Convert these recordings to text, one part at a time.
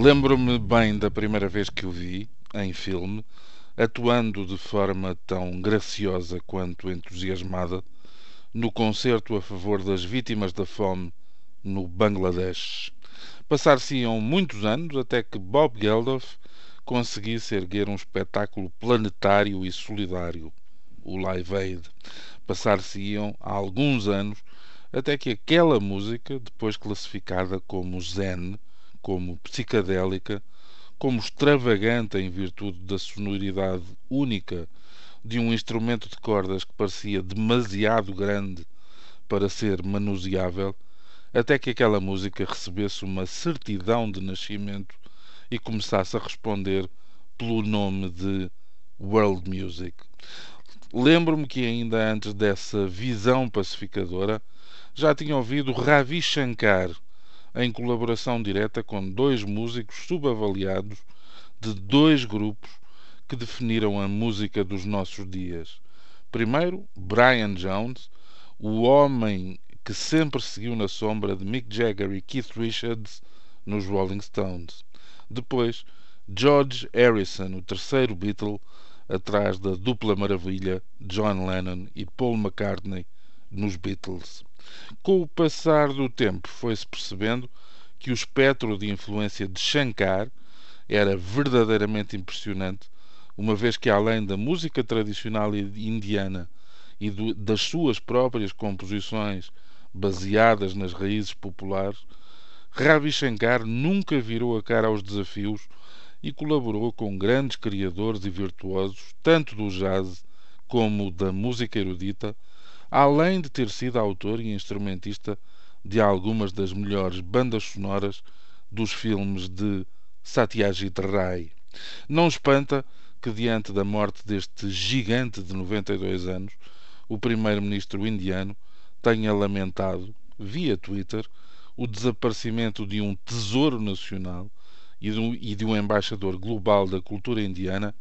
Lembro-me bem da primeira vez que o vi, em filme, atuando de forma tão graciosa quanto entusiasmada no concerto a favor das vítimas da fome no Bangladesh. Passar-se-iam muitos anos até que Bob Geldof conseguisse erguer um espetáculo planetário e solidário, o Live Aid. Passar-se-iam alguns anos até que aquela música, depois classificada como zen, como psicadélica, como extravagante em virtude da sonoridade única de um instrumento de cordas que parecia demasiado grande para ser manuseável, até que aquela música recebesse uma certidão de nascimento e começasse a responder pelo nome de World Music. Lembro-me que ainda antes dessa visão pacificadora já tinha ouvido Ravi Shankar em colaboração direta com dois músicos subavaliados de dois grupos que definiram a música dos nossos dias. Primeiro, Brian Jones, o homem que sempre seguiu na sombra de Mick Jagger e Keith Richards nos Rolling Stones. Depois, George Harrison, o terceiro Beatle, atrás da dupla maravilha John Lennon e Paul McCartney nos Beatles. Com o passar do tempo, foi-se percebendo que o espectro de influência de Shankar era verdadeiramente impressionante uma vez que além da música tradicional indiana e do, das suas próprias composições baseadas nas raízes populares, Ravi Shankar nunca virou a cara aos desafios e colaborou com grandes criadores e virtuosos, tanto do jazz como da música erudita, além de ter sido autor e instrumentista de algumas das melhores bandas sonoras dos filmes de Satyajit Ray. Não espanta que, diante da morte deste gigante de 92 anos, o primeiro-ministro indiano tenha lamentado, via Twitter, o desaparecimento de um tesouro nacional e de um, embaixador global da cultura indiana,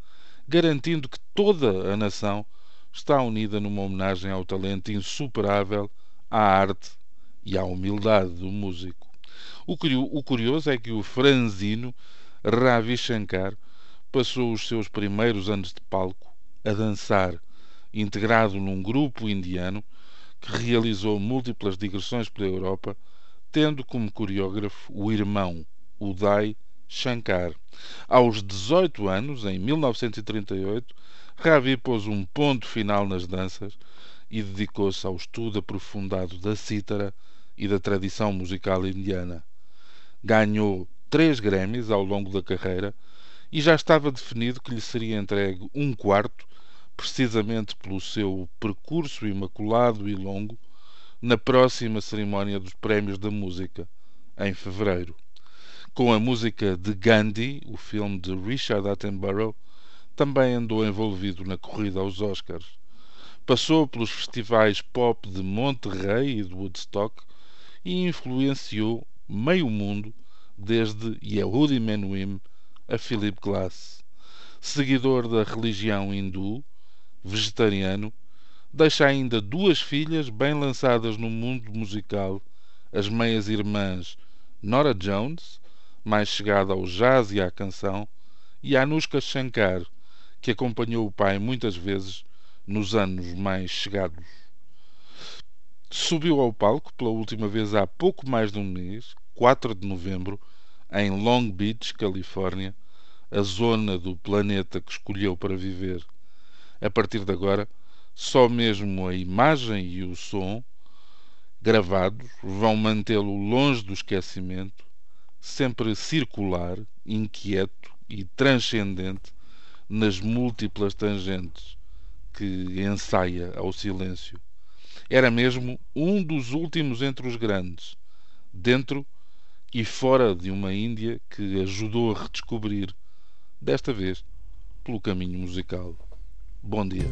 garantindo que toda a nação está unida numa homenagem ao talento insuperável, à arte e à humildade do músico. O curioso é que o franzino Ravi Shankar passou os seus primeiros anos de palco a dançar, integrado num grupo indiano que realizou múltiplas digressões pela Europa, tendo como coreógrafo o irmão Uday Shankar. Aos 18 anos, em 1938, Ravi pôs um ponto final nas danças e dedicou-se ao estudo aprofundado da cítara e da tradição musical indiana. Ganhou três Grammys ao longo da carreira e já estava definido que lhe seria entregue um quarto, precisamente pelo seu percurso imaculado e longo, na próxima cerimónia dos Prémios da Música, em fevereiro. Com a música de Gandhi, o filme de Richard Attenborough, também andou envolvido na corrida aos Oscars. Passou pelos festivais pop de Monterrey e de Woodstock e influenciou meio mundo desde Yehudi Menuhin a Philip Glass. Seguidor da religião hindu, vegetariano, deixa ainda duas filhas bem lançadas no mundo musical, as meias irmãs Nora Jones, mais chegada ao jazz e à canção, e Anushka Shankar, que acompanhou o pai muitas vezes nos anos mais chegados. Subiu ao palco pela última vez há pouco mais de um mês, 4 de novembro, em Long Beach, Califórnia, a zona do planeta que escolheu para viver. A partir de agora, só mesmo a imagem e o som gravados vão mantê-lo longe do esquecimento, sempre circular, inquieto e transcendente nas múltiplas tangentes que ensaia ao silêncio. Era mesmo um dos últimos entre os grandes, dentro e fora de uma Índia que ajudou a redescobrir, desta vez pelo caminho musical. Bom dia.